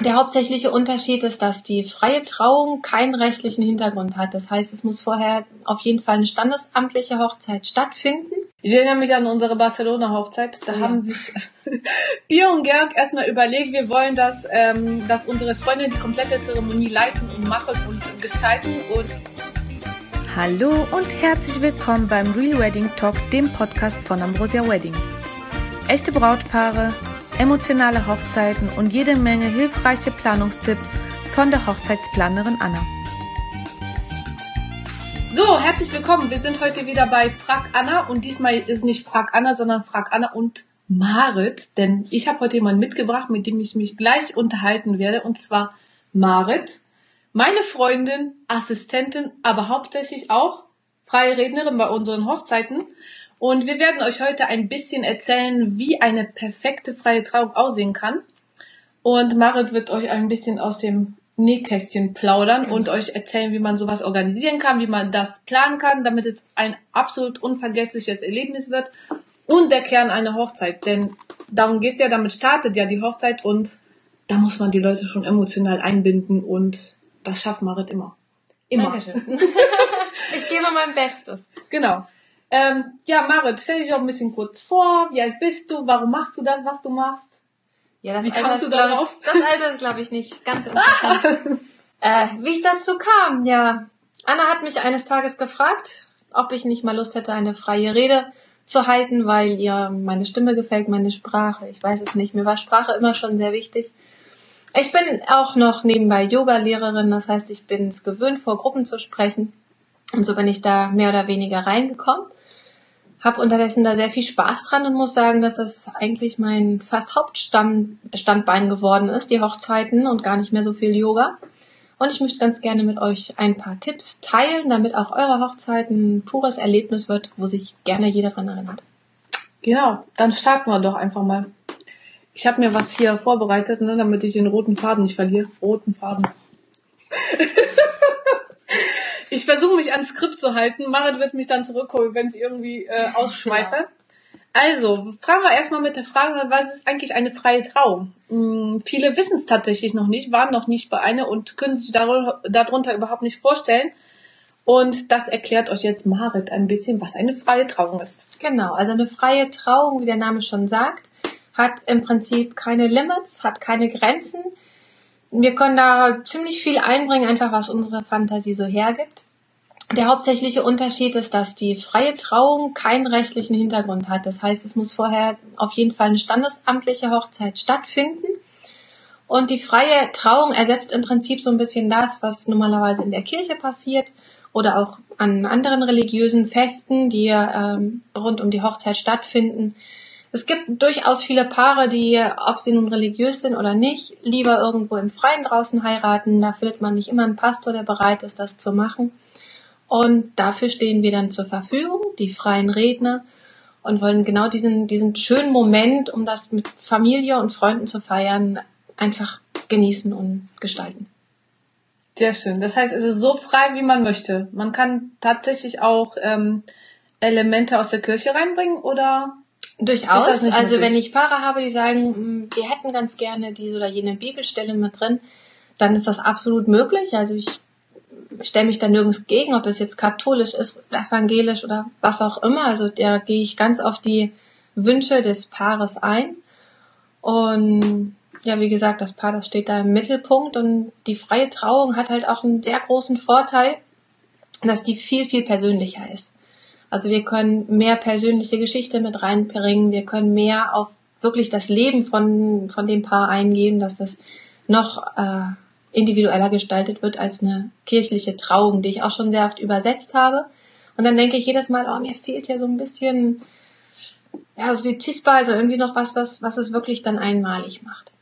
Der hauptsächliche Unterschied ist, dass die freie Trauung keinen rechtlichen Hintergrund hat. Das heißt, es muss vorher auf jeden Fall eine standesamtliche Hochzeit stattfinden. Ich erinnere mich an unsere Barcelona-Hochzeit. Da Ja. haben sich Pia und Georg erstmal überlegt, wir wollen, dass, ähm, dass unsere Freunde die komplette Zeremonie leiten und machen und gestalten. Und Hallo und herzlich willkommen beim Real Wedding Talk, dem Podcast von Ambrosia Wedding. Echte Brautpaare, emotionale Hochzeiten und jede Menge hilfreiche Planungstipps von der Hochzeitsplanerin Anna. so, herzlich willkommen. Wir sind heute wieder bei Frag Anna und diesmal ist nicht Frag Anna, sondern Frag Anna und Marit, denn ich habe heute jemanden mitgebracht, mit dem ich mich gleich unterhalten werde, und zwar Marit, meine Freundin, Assistentin, aber hauptsächlich auch freie Rednerin bei unseren Hochzeiten. Und wir werden euch heute ein bisschen erzählen, wie eine perfekte freie Trauung aussehen kann. Und Marit wird euch ein bisschen aus dem Nähkästchen plaudern und euch erzählen, wie man sowas organisieren kann, wie man das planen kann, damit es ein absolut unvergessliches Erlebnis wird und der Kern einer Hochzeit. Denn darum geht's ja, damit startet ja die Hochzeit und da muss man die Leute schon emotional einbinden und das schafft Marit immer. Immer. Dankeschön. ich gebe mein Bestes. Genau. Ähm, ja, Marit, stell dich auch ein bisschen kurz vor. Wie alt bist du? Warum machst du das, was du machst? Ja, das Wie Alter ist, du glaub darauf? ich, das Alter ist, glaube ich, nicht ganz interessant. äh, wie ich dazu kam, ja. Anna hat mich eines Tages gefragt, ob ich nicht mal Lust hätte, eine freie Rede zu halten, weil ihr meine Stimme gefällt, meine Sprache. Ich weiß es nicht. Mir war Sprache immer schon sehr wichtig. Ich bin auch noch nebenbei Yoga-Lehrerin, das heißt, ich bin es gewöhnt, vor Gruppen zu sprechen. Und so bin ich da mehr oder weniger reingekommen. Hab unterdessen da sehr viel Spaß dran und muss sagen, dass das eigentlich mein fast Hauptstandbein geworden ist, die Hochzeiten und gar nicht mehr so viel Yoga. Und ich möchte ganz gerne mit euch ein paar Tipps teilen, damit auch eure Hochzeit ein pures Erlebnis wird, wo sich gerne jeder dran erinnert. Genau, dann starten wir doch einfach mal. Ich habe mir was hier vorbereitet, ne, damit ich den roten Faden nicht verliere. Roten Faden. ich versuche mich ans Skript zu halten. Marit wird mich dann zurückholen, wenn ich irgendwie äh, ausschweife. Also, fragen wir erstmal mit der Frage, an, was ist eigentlich eine freie Trauung? Hm, viele wissen es tatsächlich noch nicht, waren noch nicht bei einer und können sich darunter, darunter überhaupt nicht vorstellen. Und das erklärt euch jetzt Marit ein bisschen, was eine freie Trauung ist. Genau, also eine freie Trauung, wie der Name schon sagt, hat im Prinzip keine Limits, hat keine Grenzen. Wir können da ziemlich viel einbringen, einfach was unsere Fantasie so hergibt. Der hauptsächliche Unterschied ist, dass die freie Trauung keinen rechtlichen Hintergrund hat. Das heißt, es muss vorher auf jeden Fall eine standesamtliche Hochzeit stattfinden. Und die freie Trauung ersetzt im Prinzip so ein bisschen das, was normalerweise in der Kirche passiert oder auch an anderen religiösen Festen, die ähm, rund um die Hochzeit stattfinden. Es gibt durchaus viele Paare, die, ob sie nun religiös sind oder nicht, lieber irgendwo im Freien draußen heiraten. Da findet man nicht immer einen Pastor, der bereit ist, das zu machen. Und dafür stehen wir dann zur Verfügung, die freien Redner, und wollen genau diesen, diesen schönen Moment, um das mit Familie und Freunden zu feiern, einfach genießen und gestalten. Sehr schön. Das heißt, es ist so frei, wie man möchte. Man kann tatsächlich auch ähm, Elemente aus der Kirche reinbringen oder Durchaus. Also wenn ich Paare habe, die sagen, "Mm, wir hätten ganz gerne diese oder jene Bibelstelle mit drin, dann ist das absolut möglich. Also ich stelle mich da nirgends gegen, ob es jetzt katholisch ist, evangelisch oder was auch immer. Also da gehe ich ganz auf die Wünsche des Paares ein. Und ja, wie gesagt, das Paar, das steht da im Mittelpunkt und die freie Trauung hat halt auch einen sehr großen Vorteil, dass die viel, viel persönlicher ist. Also wir können mehr persönliche Geschichte mit reinbringen, wir können mehr auf wirklich das Leben von, von dem Paar eingehen, dass das noch äh, individueller gestaltet wird als eine kirchliche Trauung, die ich auch schon sehr oft übersetzt habe. Und dann denke ich jedes Mal, oh, mir fehlt ja so ein bisschen, ja, so die Tispa, also irgendwie noch was, was, was es wirklich dann einmalig macht.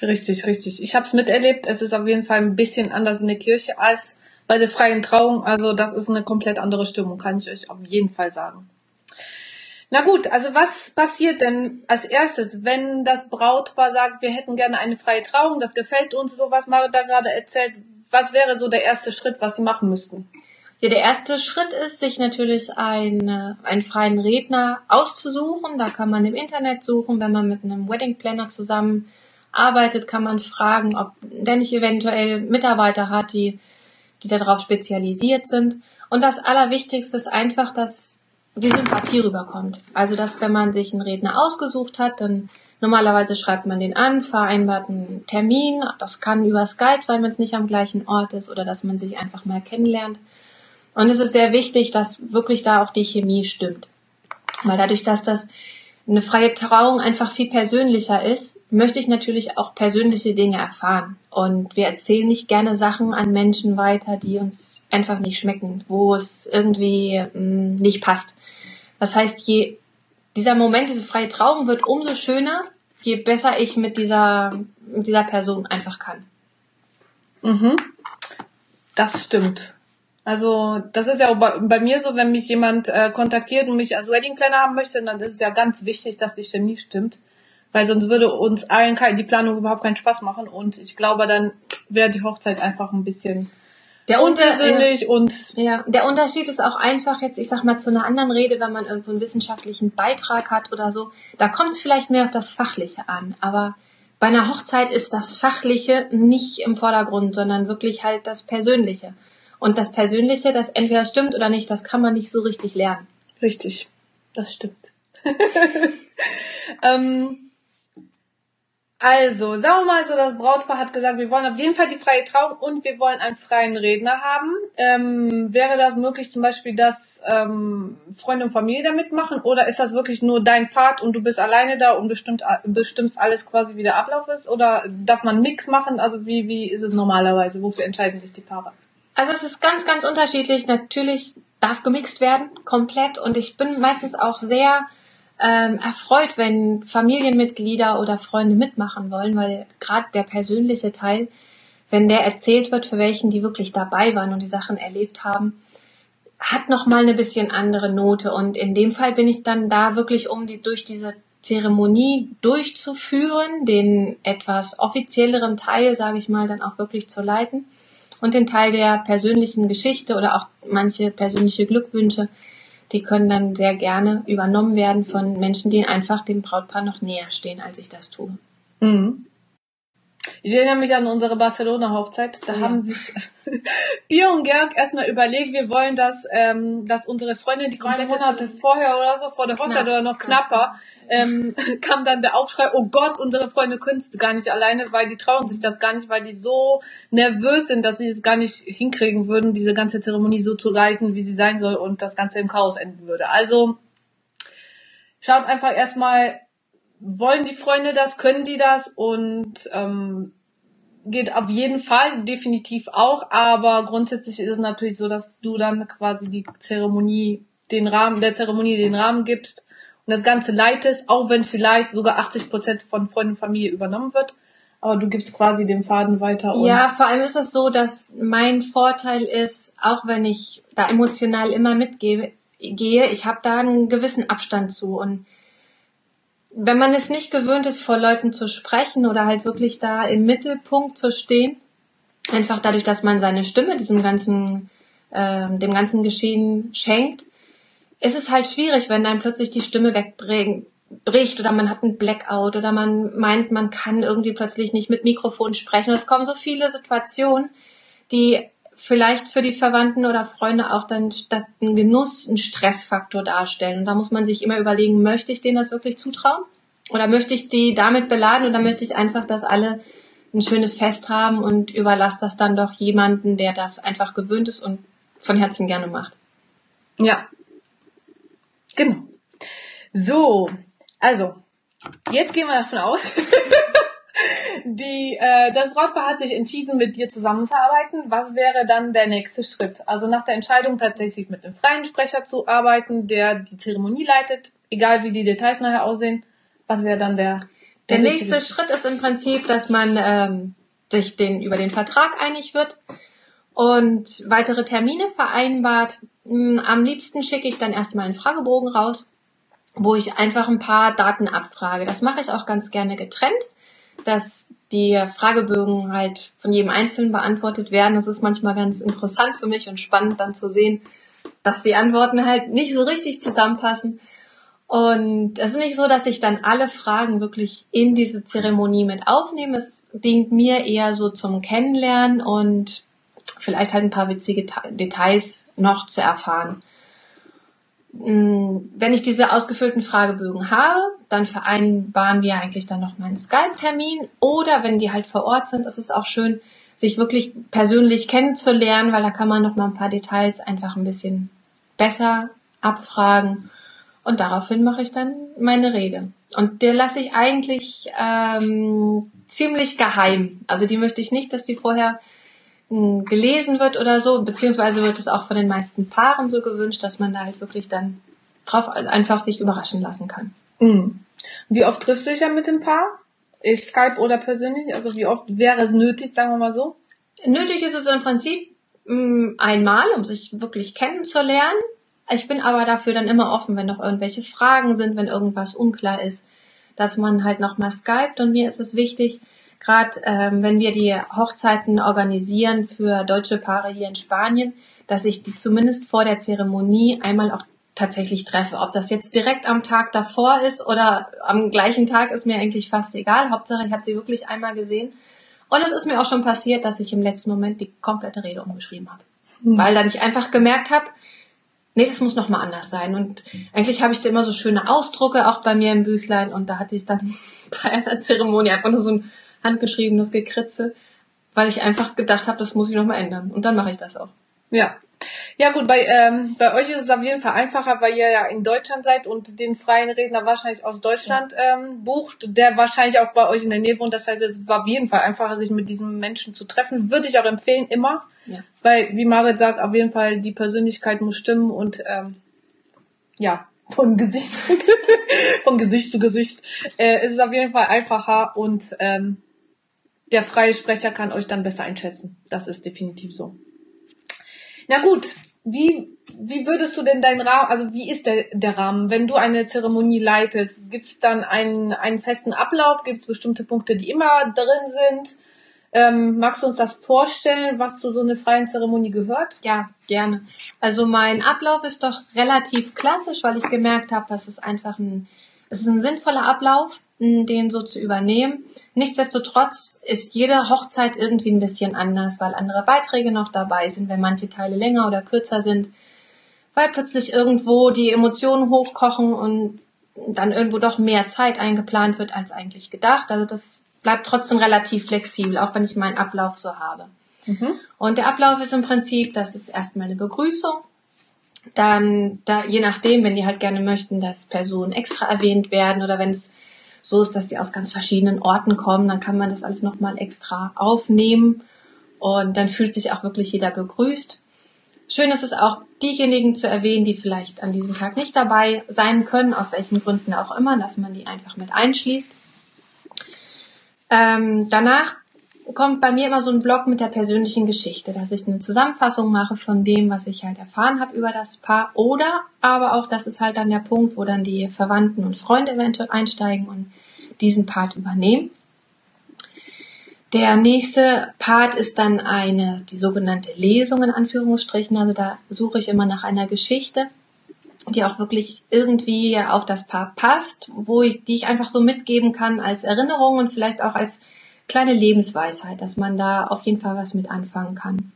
Richtig, richtig. Ich habe es miterlebt. Es ist auf jeden Fall ein bisschen anders in der Kirche als bei der freien Trauung. Also das ist eine komplett andere Stimmung, kann ich euch auf jeden Fall sagen. Na gut, also was passiert denn als erstes, wenn das Brautpaar sagt, wir hätten gerne eine freie Trauung, das gefällt uns, so was Marit da gerade erzählt. Was wäre so der erste Schritt, was sie machen müssten? Ja, der erste Schritt ist, sich natürlich einen, einen freien Redner auszusuchen. Da kann man im Internet suchen, wenn man mit einem Wedding Planner zusammen arbeitet, kann man fragen, ob der nicht eventuell Mitarbeiter hat, die, die darauf spezialisiert sind. Und das Allerwichtigste ist einfach, dass die Sympathie rüberkommt. Also, dass wenn man sich einen Redner ausgesucht hat, dann normalerweise schreibt man den an, vereinbart einen Termin. Das kann über Skype sein, wenn es nicht am gleichen Ort ist oder dass man sich einfach mal kennenlernt. Und es ist sehr wichtig, dass wirklich da auch die Chemie stimmt. Weil dadurch, dass das eine freie Trauung einfach viel persönlicher ist, möchte ich natürlich auch persönliche Dinge erfahren. Und wir erzählen nicht gerne Sachen an Menschen weiter, die uns einfach nicht schmecken, wo es irgendwie mh, mm, nicht passt. Das heißt, je dieser Moment, diese freie Trauung wird umso schöner, je besser ich mit dieser, mit dieser Person einfach kann. Mhm. Das stimmt. Also das ist ja auch bei, bei mir so, wenn mich jemand äh, kontaktiert und mich als Wedding Planner haben möchte, dann ist es ja ganz wichtig, dass die Chemie stimmt, weil sonst würde uns allen die Planung überhaupt keinen Spaß machen und ich glaube, dann wäre die Hochzeit einfach ein bisschen der unpersönlich und ja, der Unterschied ist auch einfach jetzt, ich sag mal zu einer anderen Rede, wenn man irgendwo einen wissenschaftlichen Beitrag hat oder so, da kommt es vielleicht mehr auf das Fachliche an, aber bei einer Hochzeit ist das Fachliche nicht im Vordergrund, sondern wirklich halt das Persönliche. Und das Persönliche, das entweder stimmt oder nicht, das kann man nicht so richtig lernen. Richtig, das stimmt. ähm, also, sagen wir mal so, das Brautpaar hat gesagt, wir wollen auf jeden Fall die freie Trauung und wir wollen einen freien Redner haben. Ähm, wäre das möglich zum Beispiel, dass ähm, Freunde und Familie da mitmachen oder ist das wirklich nur dein Part und du bist alleine da und bestimmt, bestimmst alles quasi, wie der Ablauf ist? Oder darf man Mix machen? Also wie, wie ist es normalerweise? Wofür entscheiden sich die Paare? Also es ist ganz, ganz unterschiedlich. Natürlich darf gemixt werden, komplett. Und ich bin meistens auch sehr ähm, erfreut, wenn Familienmitglieder oder Freunde mitmachen wollen, weil gerade der persönliche Teil, wenn der erzählt wird, für welchen die wirklich dabei waren und die Sachen erlebt haben, hat noch mal eine bisschen andere Note. Und in dem Fall bin ich dann da wirklich, um die durch diese Zeremonie durchzuführen, den etwas offizielleren Teil, sage ich mal, dann auch wirklich zu leiten und den Teil der persönlichen Geschichte oder auch manche persönliche Glückwünsche, die können dann sehr gerne übernommen werden von Menschen, die einfach dem Brautpaar noch näher stehen, als ich das tue. Mhm. Ich erinnere mich an unsere Barcelona-Hochzeit. Da ja. haben sich Bier und Georg erstmal überlegt, wir wollen, dass, ähm, dass unsere Freundin die drei Monate vorher oder so, vor der Hochzeit Knapp. oder noch knapper, ähm, kam dann der Aufschrei, oh Gott, unsere Freunde können es gar nicht alleine, weil die trauen sich das gar nicht, weil die so nervös sind, dass sie es gar nicht hinkriegen würden, diese ganze Zeremonie so zu leiten, wie sie sein soll und das Ganze im Chaos enden würde. Also schaut einfach erstmal, wollen die Freunde das, können die das und ähm, geht auf jeden Fall definitiv auch, aber grundsätzlich ist es natürlich so, dass du dann quasi die Zeremonie, den Rahmen, der Zeremonie den Rahmen gibst und das Ganze leitest, auch wenn vielleicht sogar 80 Prozent von Freunden und Familie übernommen wird. Aber du gibst quasi den Faden weiter. ja, vor allem ist es so, dass mein Vorteil ist, auch wenn ich da emotional immer mitgehe, gehe, ich habe da einen gewissen Abstand zu. Und wenn man es nicht gewöhnt ist, vor Leuten zu sprechen oder halt wirklich da im Mittelpunkt zu stehen, einfach dadurch, dass man seine Stimme diesem ganzen, äh, dem ganzen Geschehen schenkt, ist es halt schwierig, wenn dann plötzlich die Stimme wegbricht oder man hat einen Blackout oder man meint, man kann irgendwie plötzlich nicht mit Mikrofon sprechen. Es kommen so viele Situationen, die vielleicht für die Verwandten oder Freunde auch dann statt ein Genuss einen Stressfaktor darstellen. Und da muss man sich immer überlegen, möchte ich denen das wirklich zutrauen? Oder möchte ich die damit beladen oder möchte ich einfach, dass alle ein schönes Fest haben und überlasse das dann doch jemanden, der das einfach gewöhnt ist und von Herzen gerne macht. Ja, Genau. So, also, jetzt gehen wir davon aus, die, äh, das Brautpaar hat sich entschieden, mit dir zusammenzuarbeiten. Was wäre dann der nächste Schritt? Also nach der Entscheidung tatsächlich mit einem freien Sprecher zu arbeiten, der die Zeremonie leitet, egal wie die Details nachher aussehen. Was wäre dann der der, der nächste Schritt ist im Prinzip, dass man ähm, sich den über den Vertrag einig wird und weitere Termine vereinbart. Hm, am liebsten schicke ich dann erstmal einen Fragebogen raus, wo ich einfach ein paar Daten abfrage. Das mache ich auch ganz gerne getrennt, dass die Fragebögen halt von jedem Einzelnen beantwortet werden. Das ist manchmal ganz interessant für mich und spannend dann zu sehen, dass die Antworten halt nicht so richtig zusammenpassen. Und es ist nicht so, dass ich dann alle Fragen wirklich in diese Zeremonie mit aufnehme. Es dient mir eher so zum Kennenlernen und vielleicht halt ein paar witzige Details noch zu erfahren. Hm, wenn ich diese ausgefüllten Fragebögen habe, dann vereinbaren wir eigentlich dann noch mal einen Skype-Termin. Oder wenn die halt vor Ort sind, ist es auch schön, sich wirklich persönlich kennenzulernen, weil da kann man noch mal ein paar Details einfach ein bisschen besser abfragen. Und daraufhin mache ich dann meine Rede. Und der lasse ich eigentlich ähm, ziemlich geheim. Also die möchte ich nicht, dass die vorher gelesen wird oder so, beziehungsweise wird es auch von den meisten Paaren so gewünscht, dass man da halt wirklich dann drauf einfach sich überraschen lassen kann. Mhm. Wie oft triffst du dich ja mit dem Paar? Ist Skype oder persönlich? Also wie oft wäre es nötig, sagen wir mal so? Nötig ist es im Prinzip mh, hm, einmal, um sich wirklich kennenzulernen. Ich bin aber dafür dann immer offen, wenn noch irgendwelche Fragen sind, wenn irgendwas unklar ist, dass man halt nochmal skypt. Und mir ist es wichtig, gerade ähm, wenn wir die Hochzeiten organisieren für deutsche Paare hier in Spanien, dass ich die zumindest vor der Zeremonie einmal auch tatsächlich treffe. Ob das jetzt direkt am Tag davor ist oder am gleichen Tag ist mir eigentlich fast egal. Hauptsache, ich habe sie wirklich einmal gesehen. Und es ist mir auch schon passiert, dass ich im letzten Moment die komplette Rede umgeschrieben habe. Mhm. Weil dann ich einfach gemerkt habe, nee, das muss nochmal anders sein. Und eigentlich habe ich da immer so schöne Ausdrucke auch bei mir im Büchlein und da hatte ich dann bei einer Zeremonie einfach nur so ein handgeschriebenes Gekritzel, weil ich einfach gedacht habe, das muss ich nochmal ändern. Und dann mache ich das auch. Ja. Ja gut, bei, ähm, bei euch ist es auf jeden Fall einfacher, weil ihr ja in Deutschland seid und den freien Redner wahrscheinlich aus Deutschland ja. ähm, bucht, der wahrscheinlich auch bei euch in der Nähe wohnt. Das heißt, es war auf jeden Fall einfacher, sich mit diesem Menschen zu treffen. Würde ich auch empfehlen, immer. Ja. Weil, wie Marit sagt, auf jeden Fall die Persönlichkeit muss stimmen und ähm, ja, von Gesicht, von Gesicht zu Gesicht äh, ist es auf jeden Fall einfacher und ähm, der freie Sprecher kann euch dann besser einschätzen. Das ist definitiv so. Na gut, wie, wie würdest du denn deinen Rahmen, also wie ist der, der Rahmen, wenn du eine Zeremonie leitest? Gibt es dann einen, einen festen Ablauf? Gibt es bestimmte Punkte, die immer drin sind? Ähm, magst du uns das vorstellen, was zu so einer freien Zeremonie gehört? Ja, gerne. Also mein Ablauf ist doch relativ klassisch, weil ich gemerkt habe, dass es einfach ein, es ist ein sinnvoller Ablauf den so zu übernehmen. Nichtsdestotrotz ist jede Hochzeit irgendwie ein bisschen anders, weil andere Beiträge noch dabei sind, wenn manche Teile länger oder kürzer sind, weil plötzlich irgendwo die Emotionen hochkochen und dann irgendwo doch mehr Zeit eingeplant wird als eigentlich gedacht. Also das bleibt trotzdem relativ flexibel, auch wenn ich meinen Ablauf so habe. Mhm. Und der Ablauf ist im Prinzip, das ist erstmal eine Begrüßung. Dann, da, je nachdem, wenn die halt gerne möchten, dass Personen extra erwähnt werden oder wenn es so ist, dass sie aus ganz verschiedenen Orten kommen, dann kann man das alles nochmal extra aufnehmen und dann fühlt sich auch wirklich jeder begrüßt. Schön ist es auch, diejenigen zu erwähnen, die vielleicht an diesem Tag nicht dabei sein können, aus welchen Gründen auch immer, dass man die einfach mit einschließt. Ähm, danach kommt bei mir immer so ein Blog mit der persönlichen Geschichte, dass ich eine Zusammenfassung mache von dem, was ich halt erfahren habe über das Paar. Oder aber auch, das ist halt dann der Punkt, wo dann die Verwandten und Freunde eventuell einsteigen und diesen Part übernehmen. Der nächste Part ist dann eine, die sogenannte Lesung in Anführungsstrichen. Also da suche ich immer nach einer Geschichte, die auch wirklich irgendwie auf das Paar passt, wo ich, die ich einfach so mitgeben kann als Erinnerung und vielleicht auch als kleine Lebensweisheit, dass man da auf jeden Fall was mit anfangen kann.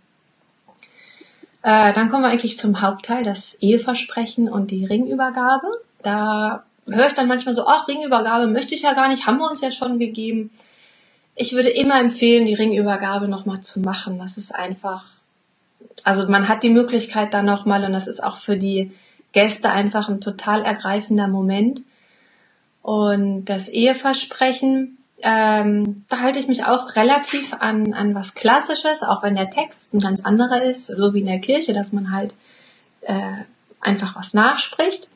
Äh, dann kommen wir eigentlich zum Hauptteil, das Eheversprechen und die Ringübergabe. Da höre ich dann manchmal so, ach, Ringübergabe möchte ich ja gar nicht, haben wir uns ja schon gegeben. Ich würde immer empfehlen, die Ringübergabe nochmal zu machen. Das ist einfach, also man hat die Möglichkeit dann nochmal und das ist auch für die Gäste einfach ein total ergreifender Moment. Und das Eheversprechen, ähm, da halte ich mich auch relativ an, an was Klassisches, auch wenn der Text ein ganz anderer ist, so wie in der Kirche, dass man halt äh, einfach was nachspricht.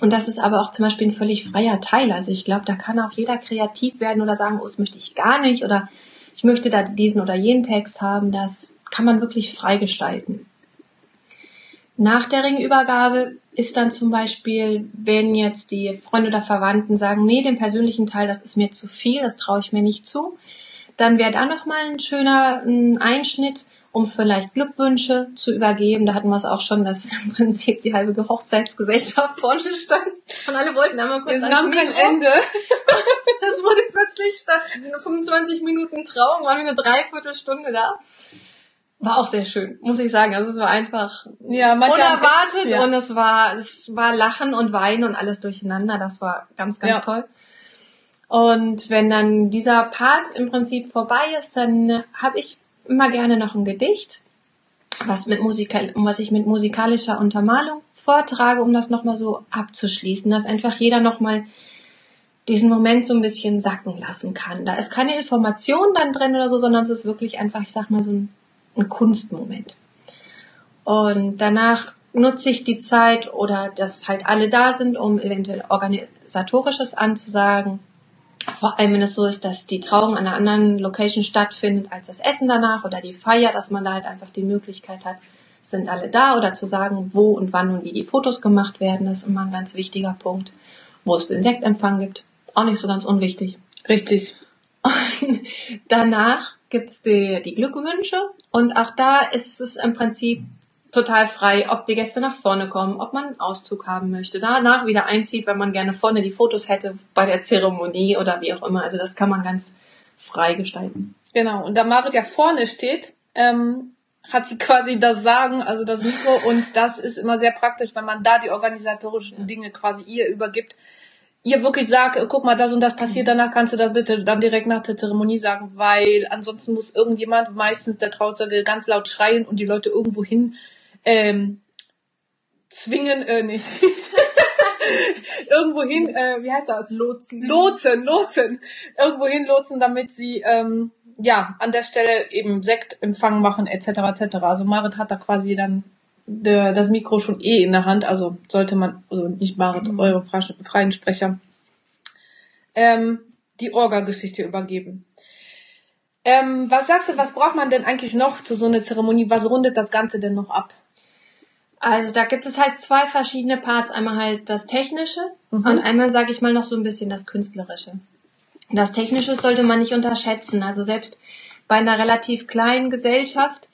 Und das ist aber auch zum Beispiel ein völlig freier Teil. Also ich glaube, da kann auch jeder kreativ werden oder sagen, oh, das möchte ich gar nicht oder ich möchte da diesen oder jenen Text haben. Das kann man wirklich frei gestalten. Nach der Ringübergabe ist dann zum Beispiel, wenn jetzt die Freunde oder Verwandten sagen, nee, den persönlichen Teil, das ist mir zu viel, das traue ich mir nicht zu, dann wäre da nochmal ein schöner ein Einschnitt, um vielleicht Glückwünsche zu übergeben. Da hatten wir es auch schon, dass im Prinzip die halbe Hochzeitsgesellschaft vorne stand und alle wollten einmal kurz Es ans kein Mikro. Ende. Das wurde plötzlich statt 25 Minuten Trauung, waren wir eine Dreiviertelstunde da. War auch sehr schön, muss ich sagen. Also es war einfach Ja, unerwartet ja. und es war, es war Lachen und Weinen und alles durcheinander. Das war ganz, ganz Ja. toll. Und wenn dann dieser Part im Prinzip vorbei ist, dann habe ich immer gerne noch ein Gedicht, was mit Musikal was ich mit musikalischer Untermalung vortrage, um das nochmal so abzuschließen, dass einfach jeder nochmal diesen Moment so ein bisschen sacken lassen kann. Da ist keine Information dann drin oder so, sondern es ist wirklich einfach, ich sag mal, so ein, ein Kunstmoment. Und danach nutze ich die Zeit oder dass halt alle da sind, um eventuell organisatorisches anzusagen. Vor allem, wenn es so ist, dass die Trauung an einer anderen Location stattfindet als das Essen danach oder die Feier, dass man da halt einfach die Möglichkeit hat, sind alle da oder zu sagen, wo und wann und wie die Fotos gemacht werden, das ist immer ein ganz wichtiger Punkt. Wo es den Sektempfang gibt, auch nicht so ganz unwichtig. Richtig. Und danach gibt's die, die Glückwünsche und auch da ist es im Prinzip total frei, ob die Gäste nach vorne kommen, ob man einen Auszug haben möchte, danach wieder einzieht, wenn man gerne vorne die Fotos hätte bei der Zeremonie oder wie auch immer. Also das kann man ganz frei gestalten. Genau. Und da Marit ja vorne steht, ähm, hat sie quasi das Sagen, also das Mikro. Und das ist immer sehr praktisch, wenn man da die organisatorischen Dinge quasi ihr übergibt. Ihr wirklich sagt, äh, guck mal, das und das passiert, danach kannst du das bitte dann direkt nach der Zeremonie sagen, weil ansonsten muss irgendjemand, meistens der Trauzeuge, ganz laut schreien und die Leute irgendwo hin ähm, zwingen, äh, nicht. irgendwo hin, äh, wie heißt das? Lotsen. Lotsen, Lotsen, irgendwo hin lotsen, damit sie ähm, ja an der Stelle eben Sektempfang machen etc. etc. Also Marit hat da quasi dann der, das Mikro schon eh in der Hand, also sollte man, also nicht Marit, eure fre- freien Sprecher, ähm, die Orga-Geschichte übergeben. Ähm, was sagst du, was braucht man denn eigentlich noch zu so einer Zeremonie? Was rundet das Ganze denn noch ab? Also da gibt es halt zwei verschiedene Parts. Einmal halt das Technische Mhm. und einmal sage ich mal noch so ein bisschen das Künstlerische. Das Technische sollte man nicht unterschätzen. Also selbst bei einer relativ kleinen Gesellschaft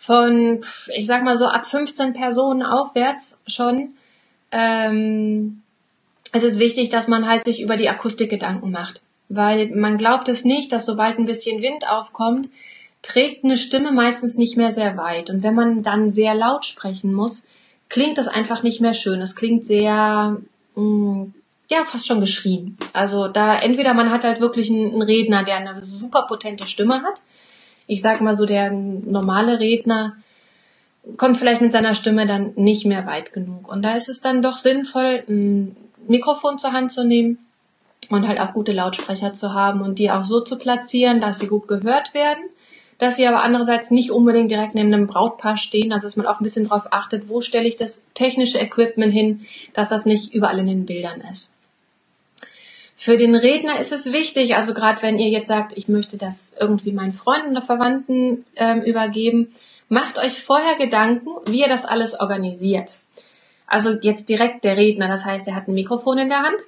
von, ich sag mal so ab 15 Personen aufwärts schon, ähm, es ist wichtig, dass man halt sich über die Akustik Gedanken macht. Weil man glaubt es nicht, dass sobald ein bisschen Wind aufkommt, trägt eine Stimme meistens nicht mehr sehr weit. Und wenn man dann sehr laut sprechen muss, klingt das einfach nicht mehr schön. Es klingt sehr, mh, ja, fast schon geschrien. Also da entweder man hat halt wirklich einen, einen Redner, der eine super potente Stimme hat. Ich sag mal so, der normale Redner kommt vielleicht mit seiner Stimme dann nicht mehr weit genug. Und da ist es dann doch sinnvoll, ein Mikrofon zur Hand zu nehmen und halt auch gute Lautsprecher zu haben und die auch so zu platzieren, dass sie gut gehört werden, dass sie aber andererseits nicht unbedingt direkt neben einem Brautpaar stehen, also dass man auch ein bisschen darauf achtet, wo stelle ich das technische Equipment hin, dass das nicht überall in den Bildern ist. Für den Redner ist es wichtig, also gerade wenn ihr jetzt sagt, ich möchte das irgendwie meinen Freunden oder Verwandten ähm, übergeben, macht euch vorher Gedanken, wie ihr das alles organisiert. Also jetzt direkt der Redner, das heißt, er hat ein Mikrofon in der Hand,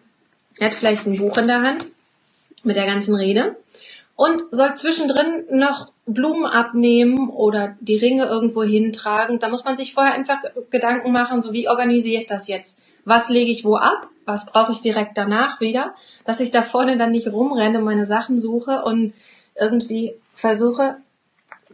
er hat vielleicht ein Buch in der Hand mit der ganzen Rede und soll zwischendrin noch Blumen abnehmen oder die Ringe irgendwo hintragen. Da muss man sich vorher einfach Gedanken machen, so wie organisiere ich das jetzt? Was lege ich wo ab? Was brauche ich direkt danach wieder? Dass ich da vorne dann nicht rumrenne, meine Sachen suche und irgendwie versuche,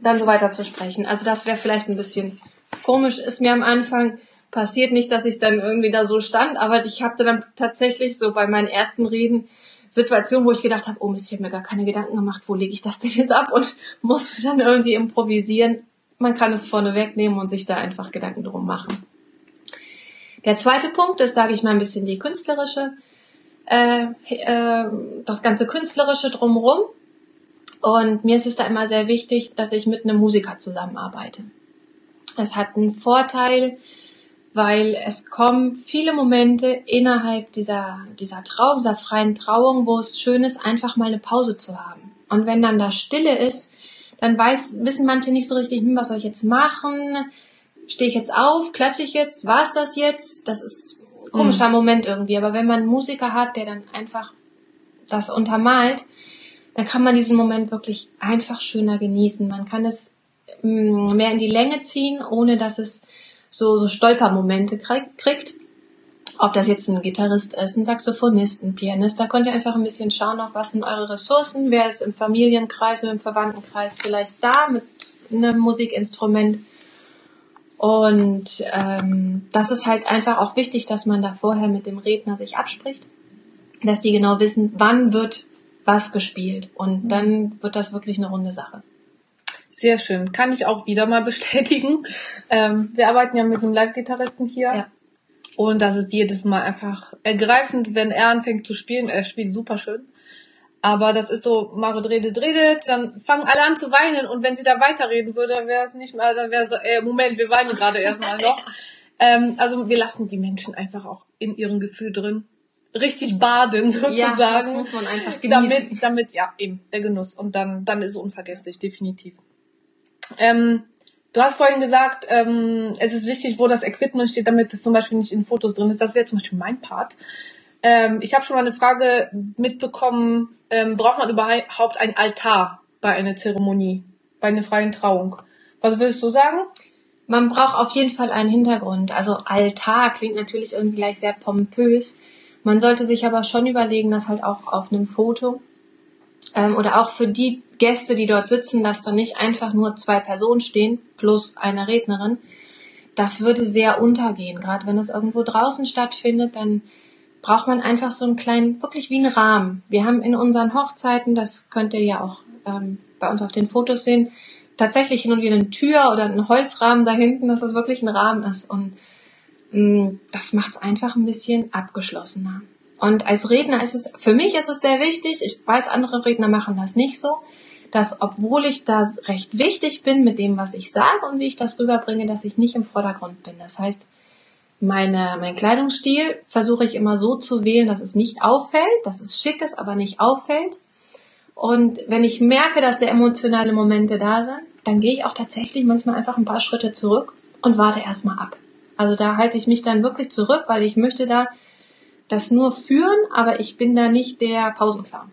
dann so weiter zu sprechen. Also das wäre vielleicht ein bisschen komisch, ist mir am Anfang passiert nicht, dass ich dann irgendwie da so stand, aber ich hatte dann tatsächlich so bei meinen ersten Reden Situationen, wo ich gedacht habe, oh Mist, ich habe mir gar keine Gedanken gemacht, wo lege ich das denn jetzt ab und musste dann irgendwie improvisieren. Man kann es vorne wegnehmen und sich da einfach Gedanken drum machen. Der zweite Punkt ist, sage ich mal, ein bisschen die künstlerische, äh, äh, das ganze künstlerische drumherum. Und mir ist es da immer sehr wichtig, dass ich mit einem Musiker zusammenarbeite. Es hat einen Vorteil, weil es kommen viele Momente innerhalb dieser, dieser Trauung, dieser freien Trauung, wo es schön ist, einfach mal eine Pause zu haben. Und wenn dann da Stille ist, dann weiß, wissen manche nicht so richtig, hm, was soll ich jetzt machen? Stehe ich jetzt auf? Klatsche ich jetzt? War es das jetzt? Das ist ein komischer Moment irgendwie. Aber wenn man einen Musiker hat, der dann einfach das untermalt, dann kann man diesen Moment wirklich einfach schöner genießen. Man kann es mm, mehr in die Länge ziehen, ohne dass es so, so Stolpermomente kriegt. Ob das jetzt ein Gitarrist ist, ein Saxophonist, ein Pianist, da könnt ihr einfach ein bisschen schauen, auch was sind eure Ressourcen, wer ist im Familienkreis oder im Verwandtenkreis vielleicht da mit einem Musikinstrument. Und ähm, das ist halt einfach auch wichtig, dass man da vorher mit dem Redner sich abspricht, dass die genau wissen, wann wird was gespielt. Und dann wird das wirklich eine runde Sache. Sehr schön. Kann ich auch wieder mal bestätigen. Ähm, wir arbeiten ja mit einem Live-Gitarristen hier. Ja. Und das ist jedes Mal einfach ergreifend, wenn er anfängt zu spielen. Er spielt super schön. Aber das ist so, Marit redet, redet, dann fangen alle an zu weinen und wenn sie da weiterreden würde, dann wäre es nicht mehr, dann wäre so, ey, Moment, wir weinen gerade erstmal noch. ähm, also wir lassen die Menschen einfach auch in ihrem Gefühl drin. Richtig baden sozusagen. Ja, das muss man einfach genießen. Damit, damit, ja, eben, der Genuss. Und dann, dann ist es unvergesslich, definitiv. Ähm, du hast vorhin gesagt, ähm, es ist wichtig, wo das Equipment steht, damit es zum Beispiel nicht in Fotos drin ist. Das wäre zum Beispiel mein Part. Ähm, ich habe schon mal eine Frage mitbekommen, ähm, braucht man überhaupt einen Altar bei einer Zeremonie, bei einer freien Trauung? Was würdest du sagen? Man braucht auf jeden Fall einen Hintergrund. Also Altar klingt natürlich irgendwie gleich sehr pompös. Man sollte sich aber schon überlegen, dass halt auch auf einem Foto ähm, oder auch für die Gäste, die dort sitzen, dass da nicht einfach nur zwei Personen stehen plus eine Rednerin. Das würde sehr untergehen. Gerade wenn es irgendwo draußen stattfindet, dann braucht man einfach so einen kleinen, wirklich wie einen Rahmen. Wir haben in unseren Hochzeiten, das könnt ihr ja auch ähm, bei uns auf den Fotos sehen, tatsächlich hin und wieder eine Tür oder einen Holzrahmen da hinten, dass das wirklich ein Rahmen ist. Und mh, mm, das macht es einfach ein bisschen abgeschlossener. Und als Redner ist es, für mich ist es sehr wichtig, ich weiß, andere Redner machen das nicht so, dass obwohl ich da recht wichtig bin mit dem, was ich sage und wie ich das rüberbringe, dass ich nicht im Vordergrund bin. Das heißt, meine, mein Kleidungsstil versuche ich immer so zu wählen, dass es nicht auffällt, dass es schick ist, aber nicht auffällt. Und wenn ich merke, dass sehr emotionale Momente da sind, dann gehe ich auch tatsächlich manchmal einfach ein paar Schritte zurück und warte erstmal ab. Also da halte ich mich dann wirklich zurück, weil ich möchte da das nur führen, aber ich bin da nicht der Pausenclown.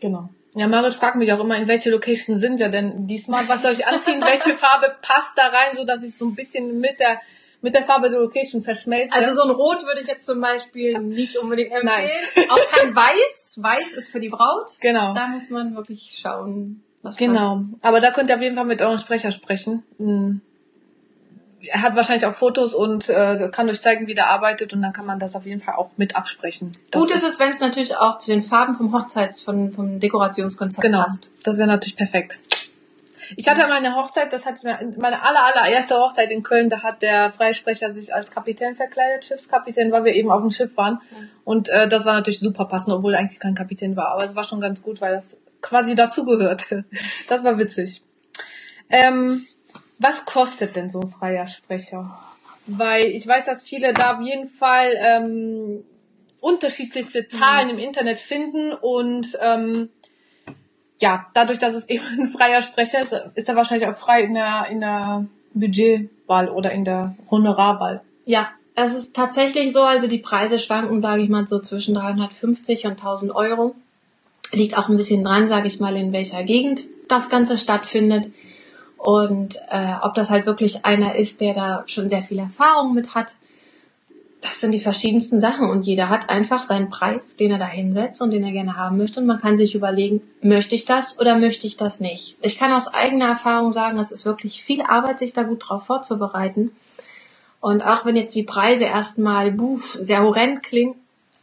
Genau. Ja, Marit fragt mich auch immer, in welche Location sind wir denn diesmal? Was soll ich anziehen? welche Farbe passt da rein, so dass ich so ein bisschen mit der mit der Farbe der Location verschmelzt. Also so ein Rot würde ich jetzt zum Beispiel nicht unbedingt empfehlen. Nein. Auch kein Weiß. Weiß ist für die Braut. Genau. Da muss man wirklich schauen, was Genau. Passt. Aber da könnt ihr auf jeden Fall mit eurem Sprecher sprechen. Hm. Er hat wahrscheinlich auch Fotos und äh, kann euch zeigen, wie der arbeitet und dann kann man das auf jeden Fall auch mit absprechen. Das Gut ist es, wenn es natürlich auch zu den Farben vom Hochzeits, vom, vom Dekorationskonzept genau. passt. Das wäre natürlich perfekt. Ich hatte meine Hochzeit, das hatte meine aller, allererste Hochzeit in Köln, da hat der Freisprecher sich als Kapitän verkleidet, Schiffskapitän, weil wir eben auf dem Schiff waren. Und äh, das war natürlich super passend, obwohl eigentlich kein Kapitän war. Aber es war schon ganz gut, weil das quasi dazugehörte. Das war witzig. Ähm, was kostet denn so ein freier Sprecher? Weil ich weiß, dass viele da auf jeden Fall ähm, unterschiedlichste Zahlen mhm. im Internet finden und ähm, ja, dadurch, dass es eben ein freier Sprecher ist, ist er wahrscheinlich auch frei in der, in der Budgetwahl oder in der Honorarwahl. Ja, es ist tatsächlich so, also die Preise schwanken, sage ich mal, so zwischen 350 und 1000 Euro. Liegt auch ein bisschen dran, sage ich mal, in welcher Gegend das Ganze stattfindet. Und äh, ob das halt wirklich einer ist, der da schon sehr viel Erfahrung mit hat das sind die verschiedensten Sachen und jeder hat einfach seinen Preis, den er da hinsetzt und den er gerne haben möchte und man kann sich überlegen, möchte ich das oder möchte ich das nicht. Ich kann aus eigener Erfahrung sagen, es ist wirklich viel Arbeit, sich da gut drauf vorzubereiten. Und auch wenn jetzt die Preise erstmal buff, sehr horrend klingen,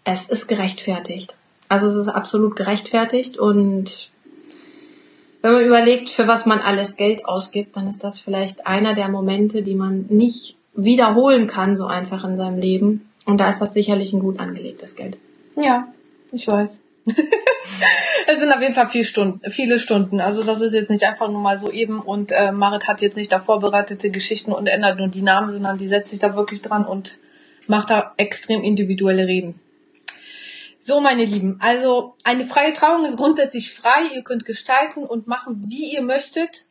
es ist gerechtfertigt. Also es ist absolut gerechtfertigt und wenn man überlegt, für was man alles Geld ausgibt, dann ist das vielleicht einer der Momente, die man nicht wiederholen kann, so einfach in seinem Leben. Und da ist das sicherlich ein gut angelegtes Geld. Ja, ich weiß. es sind auf jeden Fall viel Stunden, viele Stunden. Also das ist jetzt nicht einfach nur mal so eben und äh, Marit hat jetzt nicht da vorbereitete Geschichten und ändert nur die Namen, sondern die setzt sich da wirklich dran und macht da extrem individuelle Reden. So, meine Lieben, also eine freie Trauung ist grundsätzlich frei. Ihr könnt gestalten und machen, wie ihr möchtet.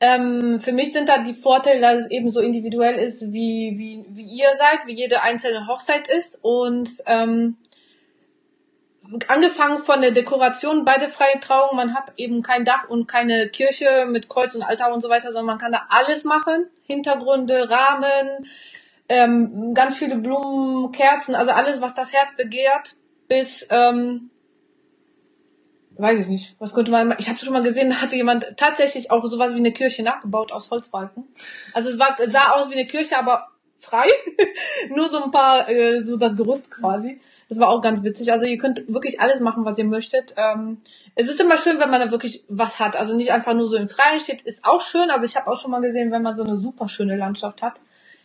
Ähm, für mich sind da die Vorteile, dass es eben so individuell ist, wie, wie, wie ihr seid, wie jede einzelne Hochzeit ist. Und ähm, angefangen von der Dekoration bei der freien Trauung. Man hat eben kein Dach und keine Kirche mit Kreuz und Altar und so weiter, sondern man kann da alles machen. Hintergründe, Rahmen, ähm, ganz viele Blumen, Kerzen, also alles, was das Herz begehrt, bis ähm, weiß ich nicht, was könnte man, ich habe schon mal gesehen, da hatte jemand tatsächlich auch sowas wie eine Kirche nachgebaut aus Holzbalken. Also es war, sah aus wie eine Kirche, aber frei, nur so ein paar, äh, so das Gerüst quasi. Das war auch ganz witzig. Also ihr könnt wirklich alles machen, was ihr möchtet. Ähm, es ist immer schön, wenn man da wirklich was hat. Also nicht einfach nur so im Freien steht, ist auch schön. Also ich habe auch schon mal gesehen, wenn man so eine super schöne Landschaft hat,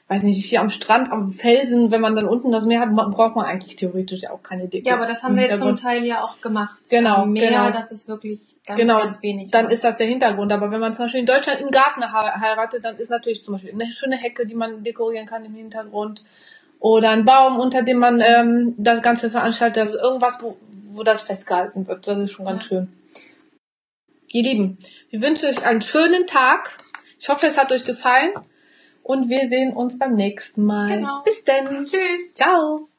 weiß nicht, hier am Strand, am Felsen, wenn man dann unten das Meer hat, braucht man eigentlich theoretisch auch keine Deko. Ja, aber das haben wir jetzt zum Teil ja auch gemacht. Genau, Am Meer, genau. das ist wirklich ganz, genau, ganz wenig. dann ist das der Hintergrund. Aber wenn man zum Beispiel in Deutschland im Garten he- heiratet, dann ist natürlich zum Beispiel eine schöne Hecke, die man dekorieren kann im Hintergrund. Oder ein Baum, unter dem man ähm, das Ganze veranstaltet. Also irgendwas, wo, wo das festgehalten wird. Das ist schon ganz Ja. schön. Ihr Lieben, wir wünschen euch einen schönen Tag. Ich hoffe, es hat euch gefallen. Und wir sehen uns beim nächsten Mal. Genau. Bis denn. Tschüss. Ciao.